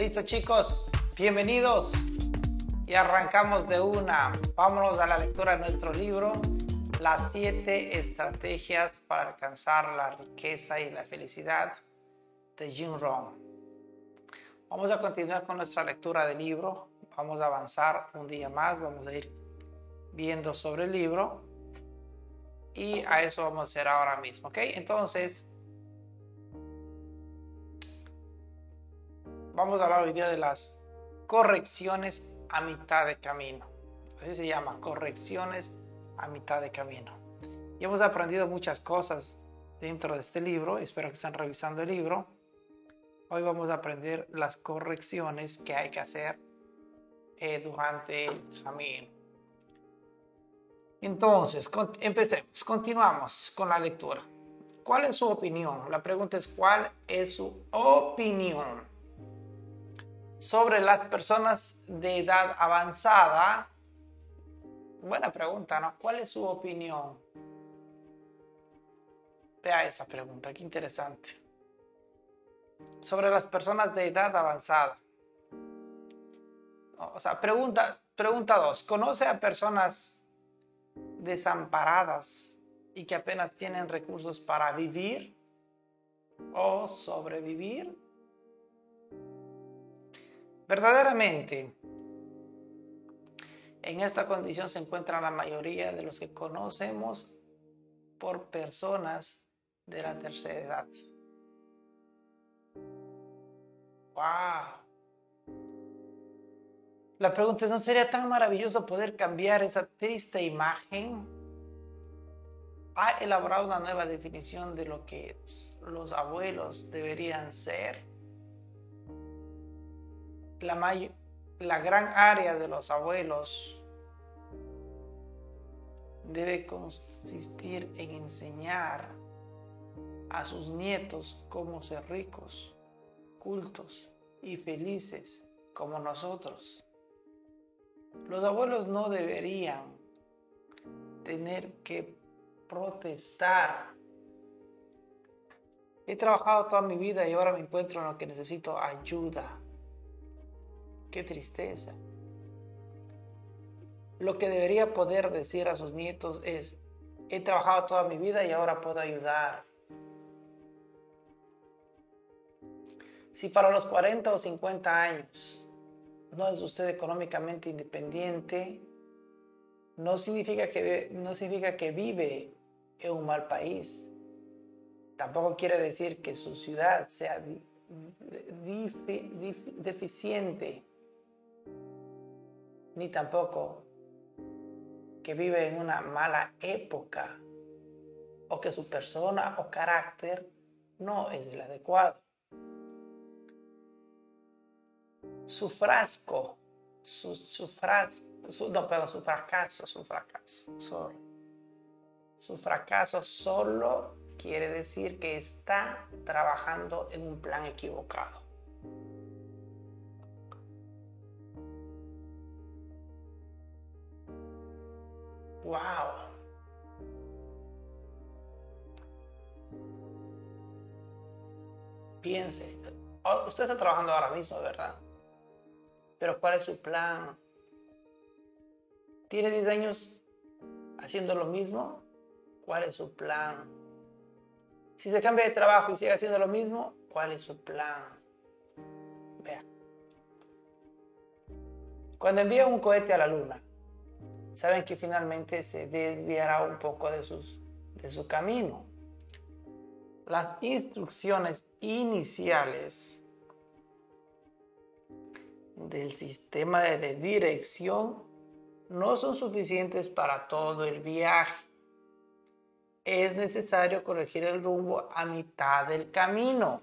Listo chicos, bienvenidos. Y arrancamos de una. Vámonos a la lectura de nuestro libro, Las siete estrategias para alcanzar la riqueza y la felicidad de Jim Rohn. Vamos a continuar con nuestra lectura del libro. Vamos a avanzar un día más. Vamos a ir viendo sobre el libro. Y a eso vamos a hacer ahora mismo. ¿Ok? Entonces, vamos a hablar hoy día de las correcciones a mitad de camino. Así se llama, correcciones a mitad de camino. Y hemos aprendido muchas cosas dentro de este libro. Espero que estén revisando el libro. Hoy vamos a aprender las correcciones que hay que hacer eh, durante el camino. Entonces, empecemos, continuamos con la lectura. ¿Cuál es su opinión? La pregunta es, ¿cuál es su opinión sobre las personas de edad avanzada? Buena pregunta, ¿no? ¿Cuál es su opinión? Vea esa pregunta, qué interesante. Sobre las personas de edad avanzada. O sea, pregunta, pregunta dos. ¿Conoce a personas desamparadas y que apenas tienen recursos para vivir o sobrevivir? Verdaderamente, en esta condición se encuentra la mayoría de los que conocemos por personas de la tercera edad. ¡Wow! La pregunta es, ¿no sería tan maravilloso poder cambiar esa triste imagen? Ha elaborado una nueva definición de lo que los abuelos deberían ser la, la gran área de los abuelos debe consistir en enseñar a sus nietos cómo ser ricos, cultos y felices como nosotros. Los abuelos no deberían tener que protestar. He trabajado toda mi vida y ahora me encuentro en lo que necesito ayuda. Qué tristeza. Lo que debería poder decir a sus nietos es, he trabajado toda mi vida y ahora puedo ayudar. Si para los 40 o 50 años no es usted económicamente independiente, no significa que, no significa que vive en un mal país. Tampoco quiere decir que su ciudad sea deficiente ni tampoco que vive en una mala época o que su persona o carácter no es el adecuado. Su frasco, su, frasco, no, perdón, su fracaso, su fracaso. Su fracaso solo quiere decir que está trabajando en un plan equivocado. Wow. Piense, usted está trabajando ahora mismo, ¿verdad? Pero ¿cuál es su plan? ¿Tiene 10 años haciendo lo mismo? ¿Cuál es su plan? Si se cambia de trabajo y sigue haciendo lo mismo, ¿cuál es su plan? Vea. Cuando envía un cohete a la luna, saben que finalmente se desviará un poco de, de su camino. Las instrucciones iniciales del sistema de dirección no son suficientes para todo el viaje. Es necesario corregir el rumbo a mitad del camino.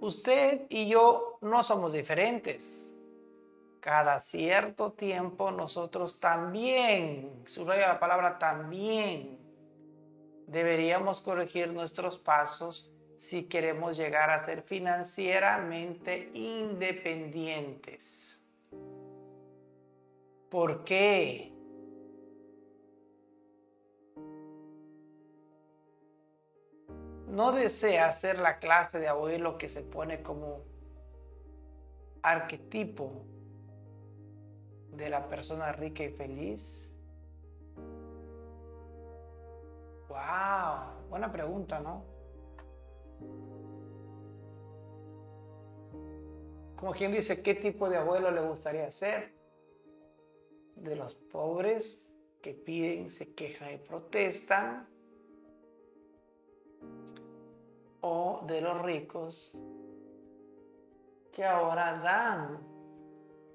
Usted y yo no somos diferentes cada cierto tiempo nosotros también, subraya la palabra también, deberíamos corregir nuestros pasos si queremos llegar a ser financieramente independientes. ¿Por qué? No desea ser la clase de abuelo que se pone como arquetipo de la persona rica y feliz? Wow, buena pregunta, ¿no? Como quien dice, ¿qué tipo de abuelo le gustaría ser? De los pobres que piden, se quejan y protestan, o de los ricos que ahora dan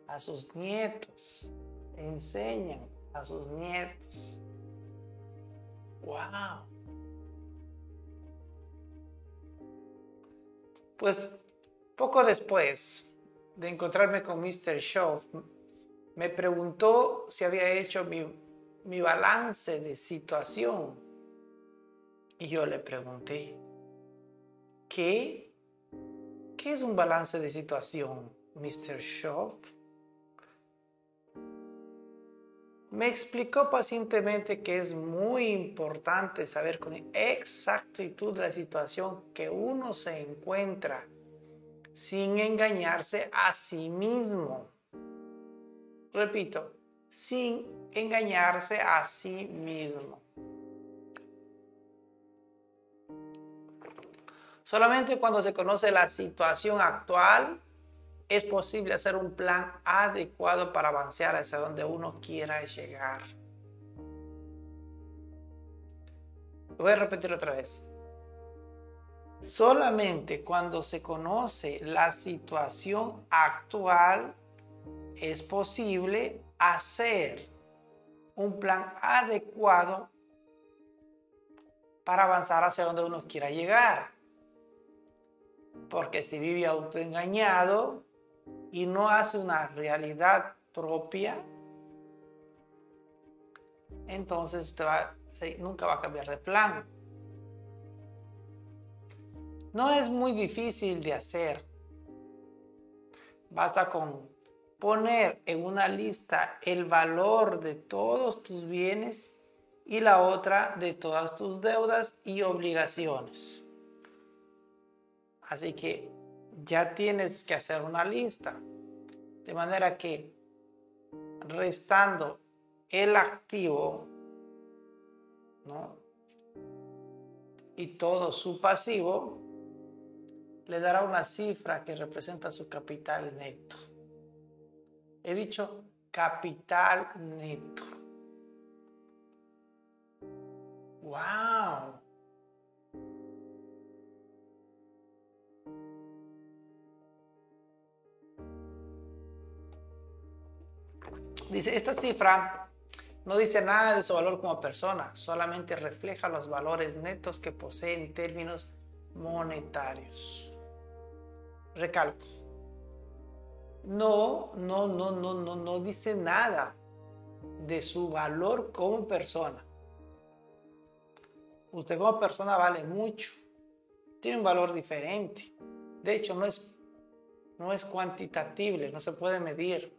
a sus nietos, enseñan a sus nietos. ¡Wow! Pues poco después de encontrarme con Mr. Show, me preguntó si había hecho mi, mi balance de situación. Y yo le pregunté, ¿qué? ¿Qué es un balance de situación, Mr. Shaw? Me explicó pacientemente que es muy importante saber con exactitud la situación que uno se encuentra sin engañarse a sí mismo. Repito, sin engañarse a sí mismo. Solamente cuando se conoce la situación actual es posible hacer un plan adecuado para avanzar hacia donde uno quiera llegar. Voy a repetir otra vez. Solamente cuando se conoce la situación actual es posible hacer un plan adecuado para avanzar hacia donde uno quiera llegar. Porque si vive autoengañado y no hace una realidad propia, entonces usted nunca va a cambiar de plan. No es muy difícil de hacer. Basta con poner en una lista el valor de todos tus bienes y la otra de todas tus deudas y obligaciones. Así que ya tienes que hacer una lista. De manera que restando el activo y todo su pasivo, le dará una cifra que representa su capital neto. He dicho capital neto. ¡Wow! Dice, esta cifra no dice nada de su valor como persona, solamente refleja los valores netos que posee en términos monetarios. Recalco. No, no, no, no, no, no dice nada de su valor como persona. Usted como persona vale mucho. Tiene un valor diferente. De hecho, no es, no es cuantitativo, no se puede medir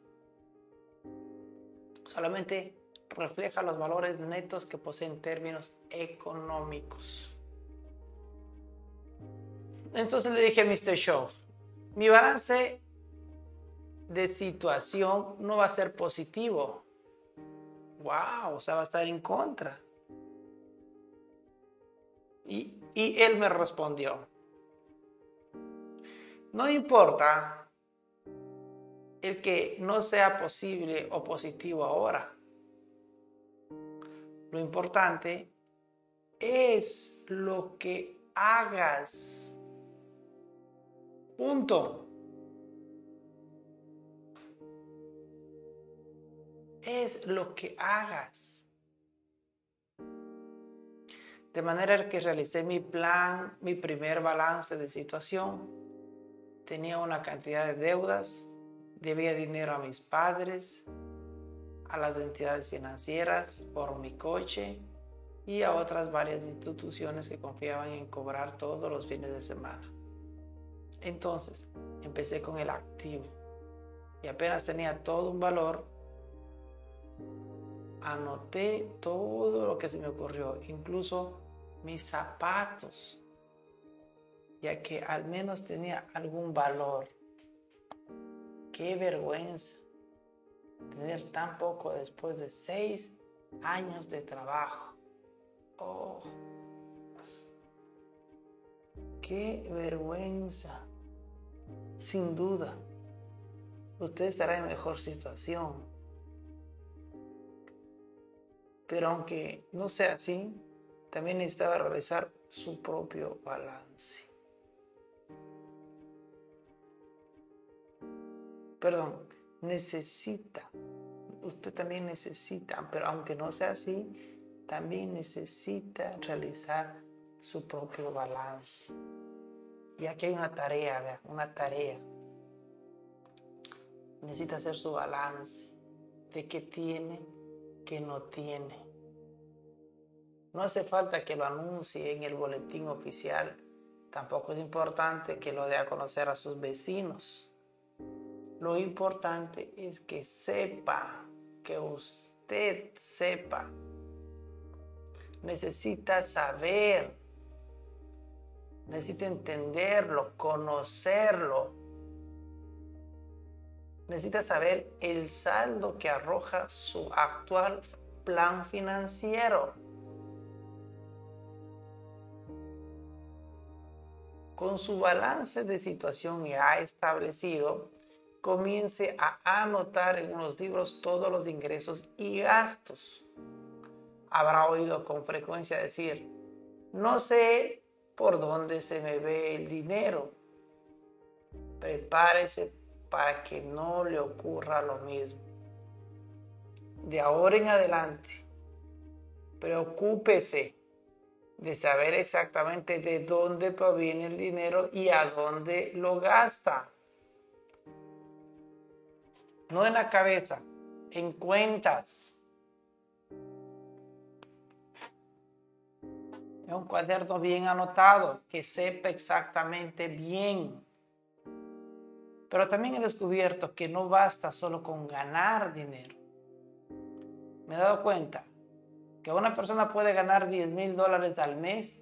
solamente refleja los valores netos que posee en términos económicos. Entonces le dije a Mr. Shaw, mi balance de situación no va a ser positivo. Wow, o sea, va a estar en contra. Y, y él me respondió, no importa el que no sea posible o positivo ahora. Lo importante es lo que hagas. Punto. Es lo que hagas. De manera que realicé mi plan, mi primer balance de situación. Tenía una cantidad de deudas Debía dinero a mis padres, a las entidades financieras por mi coche y a otras varias instituciones que confiaban en cobrar todos los fines de semana. Entonces, empecé con el activo y apenas tenía todo un valor, anoté todo lo que se me ocurrió, incluso mis zapatos, ya que al menos tenía algún valor. Qué vergüenza tener tan poco después de seis años de trabajo. Oh, qué vergüenza. Sin duda, usted estará en mejor situación. Pero aunque no sea así, también necesitaba realizar su propio balance. Perdón, necesita, usted también necesita, pero aunque no sea así, también necesita realizar su propio balance. Y aquí hay una tarea, una tarea. Necesita hacer su balance de qué tiene, qué no tiene. No hace falta que lo anuncie en el boletín oficial. Tampoco es importante que lo dé a conocer a sus vecinos. Lo importante es que sepa, que usted sepa. Necesita saber, necesita entenderlo, conocerlo. Necesita saber el saldo que arroja su actual plan financiero. Con su balance de situación ya establecido, comience a anotar en unos libros todos los ingresos y gastos. Habrá oído con frecuencia decir, no sé por dónde se me ve el dinero. Prepárese para que no le ocurra lo mismo. De ahora en adelante, preocúpese de saber exactamente de dónde proviene el dinero y a dónde lo gasta no en la cabeza, en cuentas. Es un cuaderno bien anotado, que sepa exactamente bien. Pero también he descubierto que no basta solo con ganar dinero. Me he dado cuenta que una persona puede ganar 10 mil dólares al mes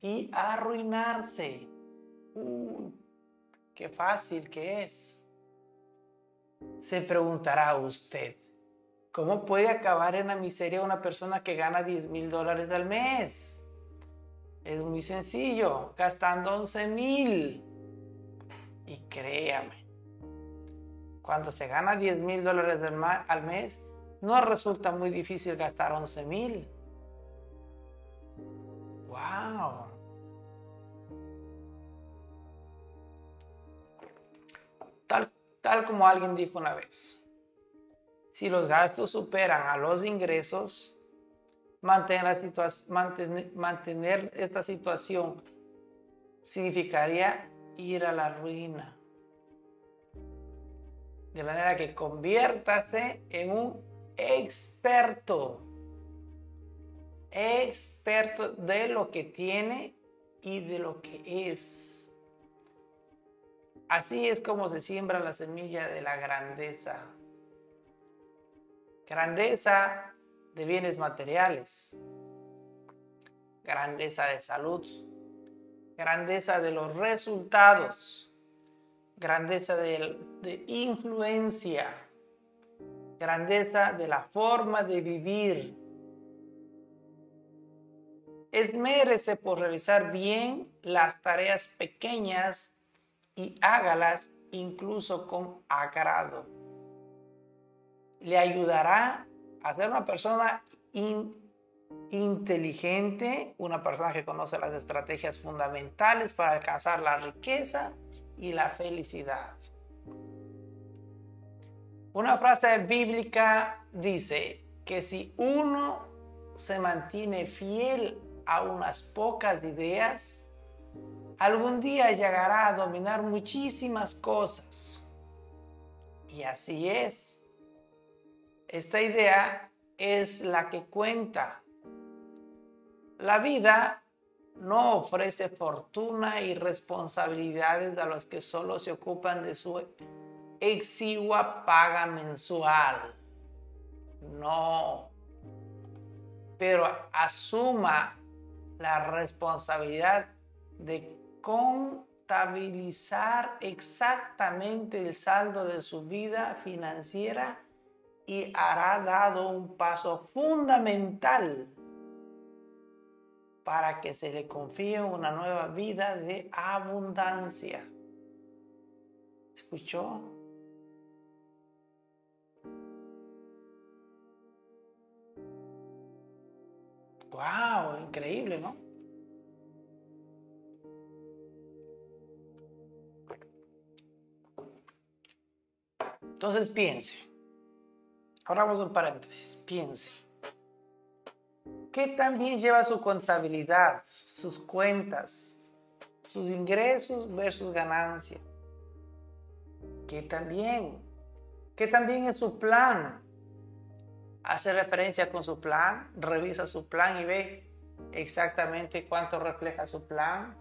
y arruinarse. qué fácil que es. Se preguntará usted, ¿cómo puede acabar en la miseria una persona que gana 10 mil dólares al mes? Es muy sencillo, gastando 11 mil. Y créame, cuando se gana 10 mil dólares al mes, no resulta muy difícil gastar 11 mil. ¡Wow! Tal como alguien dijo una vez, si los gastos superan a los ingresos, mantener, esta situación significaría ir a la ruina. De manera que conviértase en un experto. Experto de lo que tiene y de lo que es. Así es como se siembra la semilla de la grandeza. Grandeza de bienes materiales, grandeza de salud, grandeza de los resultados, grandeza de, influencia, grandeza de la forma de vivir. Esmérese por realizar bien las tareas pequeñas y hágalas incluso con agrado. Le ayudará a ser una persona inteligente, una persona que conoce las estrategias fundamentales para alcanzar la riqueza y la felicidad. Una frase bíblica dice que si uno se mantiene fiel a unas pocas ideas, algún día llegará a dominar muchísimas cosas. Y así es. Esta idea es la que cuenta. La vida no ofrece fortuna y responsabilidades a los que solo se ocupan de su exigua paga mensual. No. Pero asuma la responsabilidad de contabilizar exactamente el saldo de su vida financiera y hará dado un paso fundamental para que se le confíe una nueva vida de abundancia. ¿Escuchó? ¡Wow! Increíble, ¿no? Entonces piense. Ahora vamos a un paréntesis. Piense. ¿Qué también lleva su contabilidad, sus cuentas, sus ingresos versus ganancia? ¿Qué también? ¿Qué también es su plan? Hace referencia con su plan, revisa su plan y ve exactamente cuánto refleja su plan.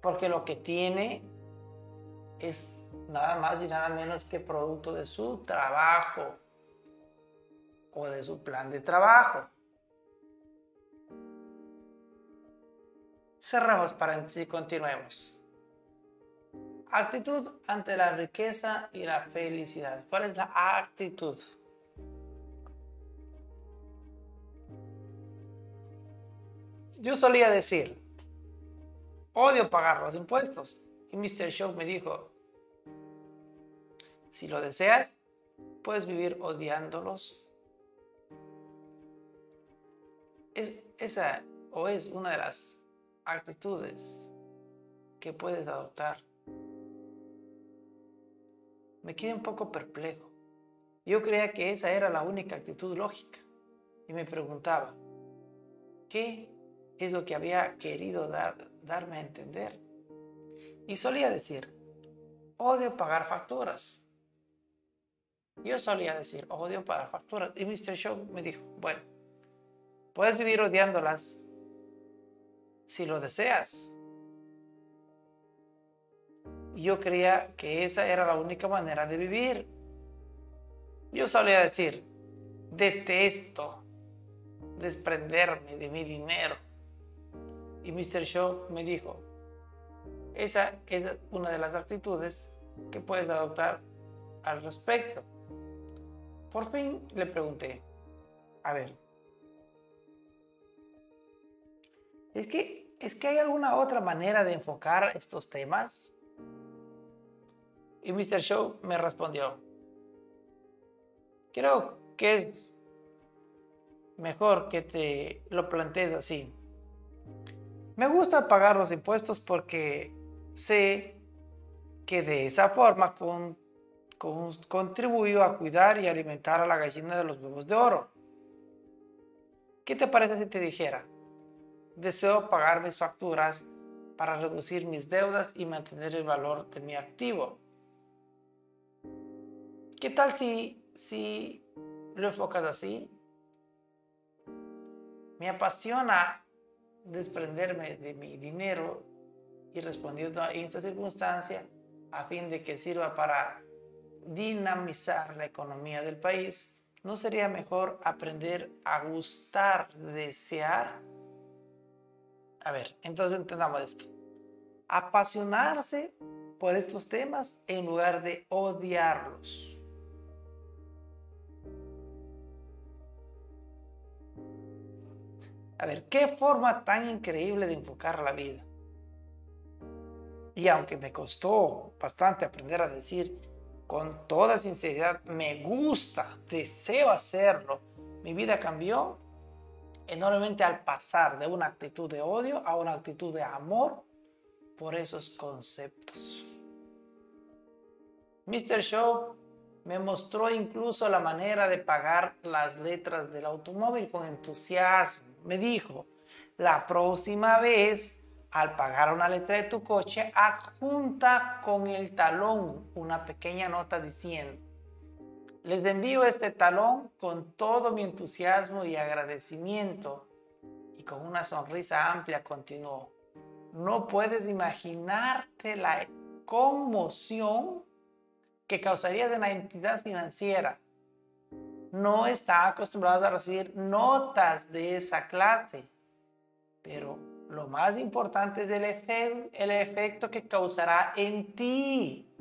Porque lo que tiene es nada más y nada menos que producto de su trabajo o de su plan de trabajo. Cerramos paréntesis y continuemos. Actitud ante la riqueza y la felicidad. ¿Cuál es la actitud? Yo solía decir, odio pagar los impuestos. Y Mr. Show me dijo, si lo deseas, puedes vivir odiándolos. Es, esa o es una de las actitudes que puedes adoptar. Me quedé un poco perplejo. Yo creía que esa era la única actitud lógica y me preguntaba, ¿qué es lo que había querido dar, darme a entender? Y solía decir, odio pagar facturas. Yo solía decir, odio pagar facturas. Y Mr. Show me dijo, bueno, puedes vivir odiándolas si lo deseas. Yo creía que esa era la única manera de vivir. Yo solía decir, detesto desprenderme de mi dinero. Y Mr. Show me dijo, esa es una de las actitudes que puedes adoptar al respecto. Por fin le pregunté, a ver, ¿es que, ¿es que hay alguna otra manera de enfocar estos temas? Y Mr. Show me respondió, creo que es mejor que te lo plantees así. Me gusta pagar los impuestos porque sé que de esa forma con contribuyó a cuidar y alimentar a la gallina de los huevos de oro. ¿Qué te parece si te dijera? Deseo pagar mis facturas para reducir mis deudas y mantener el valor de mi activo. ¿Qué tal si, si lo enfocas así? Me apasiona desprenderme de mi dinero y respondiendo a esta circunstancia a fin de que sirva para dinamizar la economía del país, ¿no sería mejor aprender a gustar, desear? A ver, entonces entendamos esto. Apasionarse por estos temas en lugar de odiarlos. A ver, qué forma tan increíble de enfocar la vida. Y aunque me costó bastante aprender a decir con toda sinceridad, me gusta, deseo hacerlo, mi vida cambió enormemente al pasar de una actitud de odio a una actitud de amor por esos conceptos. Mr. Show me mostró incluso la manera de pagar las letras del automóvil con entusiasmo. Me dijo, la próxima vez al pagar una letra de tu coche, adjunta con el talón una pequeña nota diciendo, les envío este talón con todo mi entusiasmo y agradecimiento. Y con una sonrisa amplia continuó, no puedes imaginarte la conmoción que causaría de una entidad financiera. No está acostumbrado a recibir notas de esa clase Pero lo más importante es el, el efecto que causará en ti.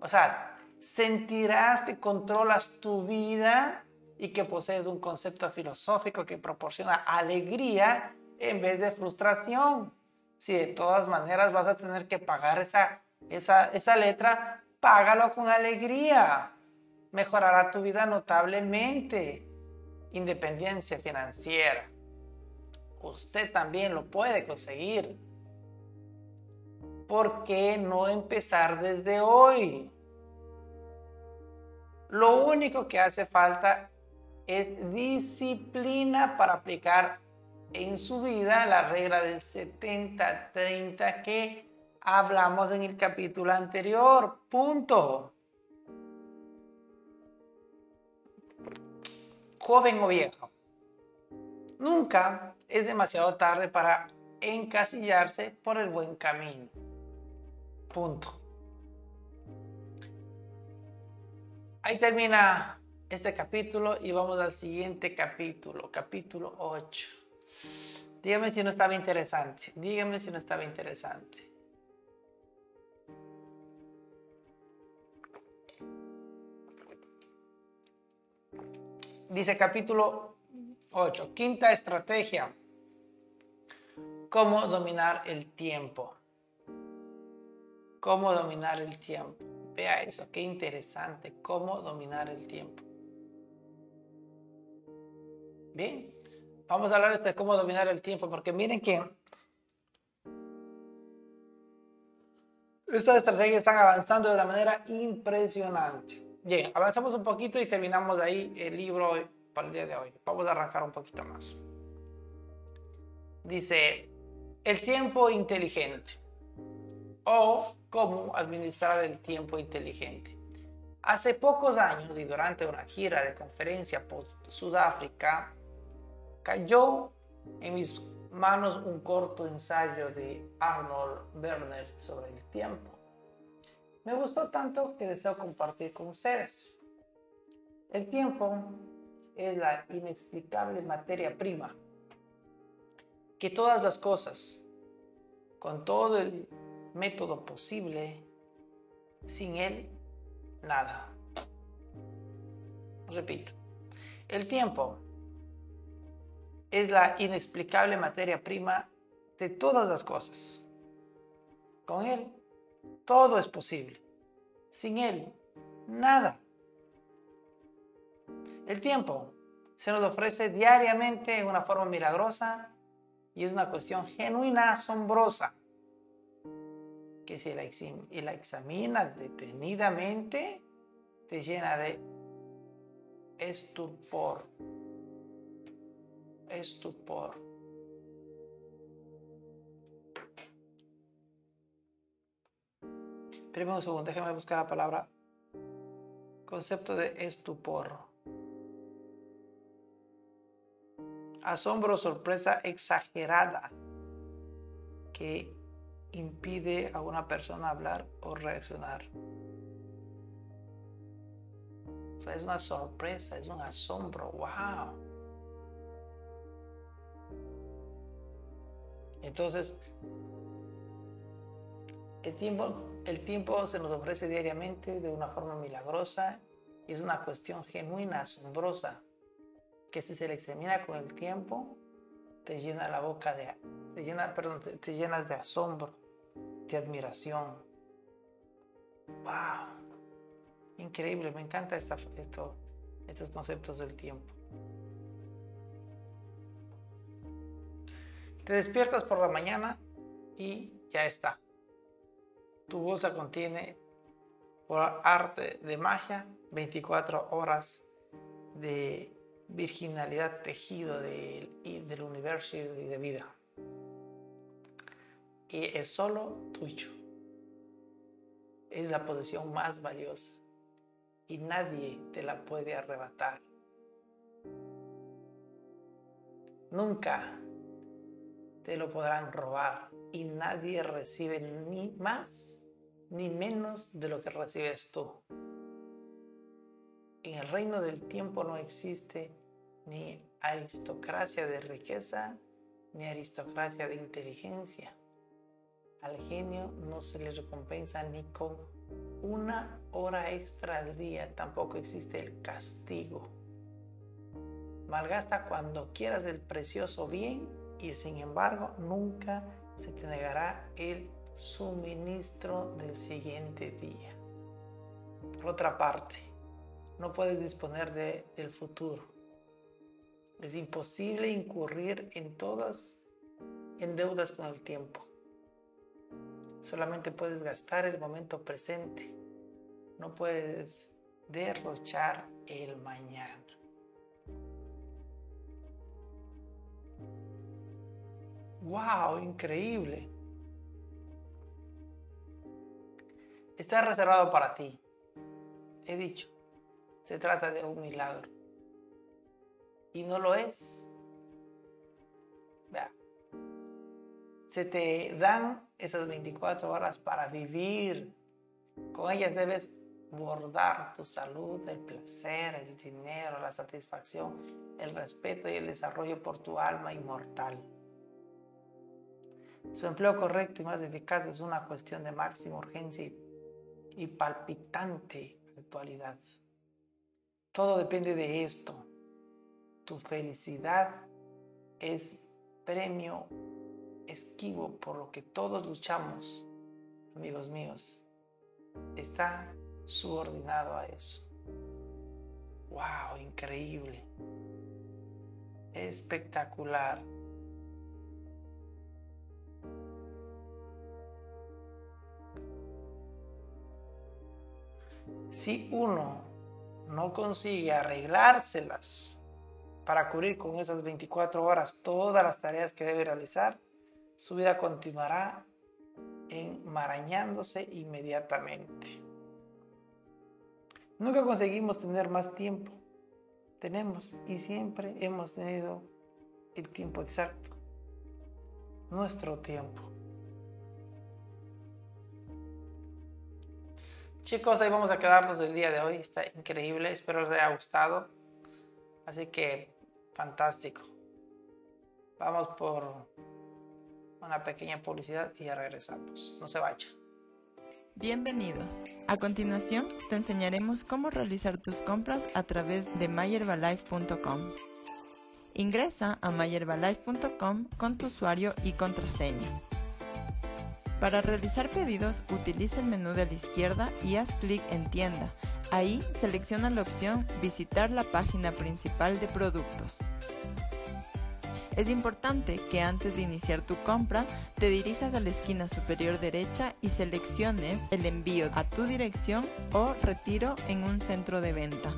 O sea, sentirás que controlas tu vida y que posees un concepto filosófico que proporciona alegría en vez de frustración. Si de todas maneras vas a tener que pagar esa, esa, esa letra, págalo con alegría. Mejorará tu vida notablemente. Independencia financiera. Usted también lo puede conseguir. ¿Por qué no empezar desde hoy? Lo único que hace falta es disciplina para aplicar en su vida la regla del 70-30 que hablamos en el capítulo anterior. Punto. Joven o viejo. Nunca es demasiado tarde para encasillarse por el buen camino. Punto. Ahí termina este capítulo y vamos al siguiente capítulo, capítulo 8. Dígame si no estaba interesante. Dígame si no estaba interesante. Dice capítulo 8, quinta estrategia. Cómo dominar el tiempo. Cómo dominar el tiempo. Vea eso, qué interesante. Cómo dominar el tiempo. Bien, vamos a hablar de cómo dominar el tiempo, porque miren que estas estrategias están avanzando de una manera impresionante. Bien, avanzamos un poquito y terminamos ahí el libro para el día de hoy. Vamos a arrancar un poquito más. Dice, el tiempo inteligente o cómo administrar el tiempo inteligente. Hace pocos años y durante una gira de conferencia por Sudáfrica, cayó en mis manos un corto ensayo de Arnold Werner sobre el tiempo. Me gustó tanto que deseo compartir con ustedes. El tiempo es la inexplicable materia prima que todas las cosas, con todo el método posible, sin él, nada. Repito, el tiempo es la inexplicable materia prima de todas las cosas. Con Él, todo es posible. Sin Él, nada. El tiempo se nos ofrece diariamente en una forma milagrosa y es una cuestión genuina, asombrosa, que si la, examinas detenidamente, te llena de estupor estupor. Primero un segundo, déjame buscar la palabra concepto de estupor. Asombro, sorpresa exagerada que impide a una persona hablar o reaccionar. es una sorpresa, es un asombro. ¡Wow! Entonces, el tiempo, el tiempo se nos ofrece diariamente de una forma milagrosa y es una cuestión genuina, asombrosa, que si se le examina con el tiempo, te llena la boca de, te llena, perdón, te, llenas de asombro, de admiración. ¡Wow! Increíble, me encanta esto, estos conceptos del tiempo. Te despiertas por la mañana y ya está. Tu bolsa contiene, por arte de magia, 24 horas de virginalidad tejido del, del universo y de vida. Y es solo tuyo. Es la posesión más valiosa y nadie te la puede arrebatar. Nunca te lo podrán robar y nadie recibe ni más ni menos de lo que recibes tú. En el reino del tiempo no existe ni aristocracia de riqueza ni aristocracia de inteligencia. Al genio no se le recompensa ni con una hora extra al día, tampoco existe el castigo. Malgasta cuando quieras el precioso bien y sin embargo nunca se te negará el suministro del siguiente día. Por otra parte, no puedes disponer del futuro. Es imposible incurrir en todas en deudas con el tiempo. Solamente puedes gastar el momento presente. No puedes derrochar el mañana. ¡Wow! Increíble. Está reservado para ti. He dicho, se trata de un milagro. Y no lo es. Vea. Se te dan esas 24 horas para vivir. Con ellas debes bordar tu salud, el placer, el dinero, la satisfacción, el respeto y el desarrollo por tu alma inmortal. Su empleo correcto y más eficaz es una cuestión de máxima urgencia y, palpitante actualidad. Todo depende de esto. Tu felicidad es premio esquivo por lo que todos luchamos, amigos míos. Está subordinado a eso. ¡Wow! Increíble. Espectacular. si uno no consigue arreglárselas para cubrir con esas 24 horas todas las tareas que debe realizar, su vida continuará enmarañándose inmediatamente. Nunca conseguimos tener más tiempo. Tenemos y siempre hemos tenido el tiempo exacto. Nuestro tiempo. Chicos, ahí vamos a quedarnos del día de hoy. Está increíble. Espero les haya gustado. Así que, fantástico. Vamos por una pequeña publicidad y ya regresamos. No se vaya. Bienvenidos. A continuación, te enseñaremos cómo realizar tus compras a través de mayerbalife.com. Ingresa a mayerbalife.com con tu usuario y contraseña. Para realizar pedidos, utiliza el menú de la izquierda y haz clic en Tienda. Ahí selecciona la opción Visitar la página principal de productos. Es importante que antes de iniciar tu compra te dirijas a la esquina superior derecha y selecciones el envío a tu dirección o retiro en un centro de venta.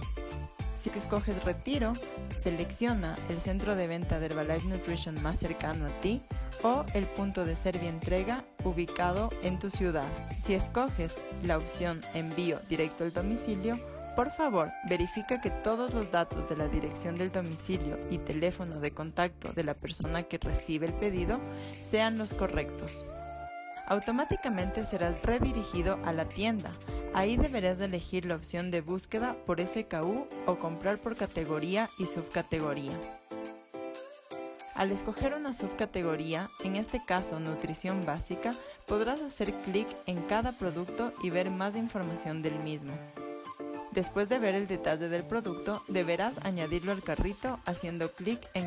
Si escoges retiro, selecciona el centro de venta de Herbalife Nutrition más cercano a ti o el punto de servicio entrega ubicado en tu ciudad. Si escoges la opción envío directo al domicilio, por favor, verifica que todos los datos de la dirección del domicilio y teléfono de contacto de la persona que recibe el pedido sean los correctos. Automáticamente serás redirigido a la tienda. Ahí deberás elegir la opción de búsqueda por SKU o comprar por categoría y subcategoría. Al escoger una subcategoría, en este caso nutrición básica, podrás hacer clic en cada producto y ver más información del mismo. Después de ver el detalle del producto, deberás añadirlo al carrito haciendo clic en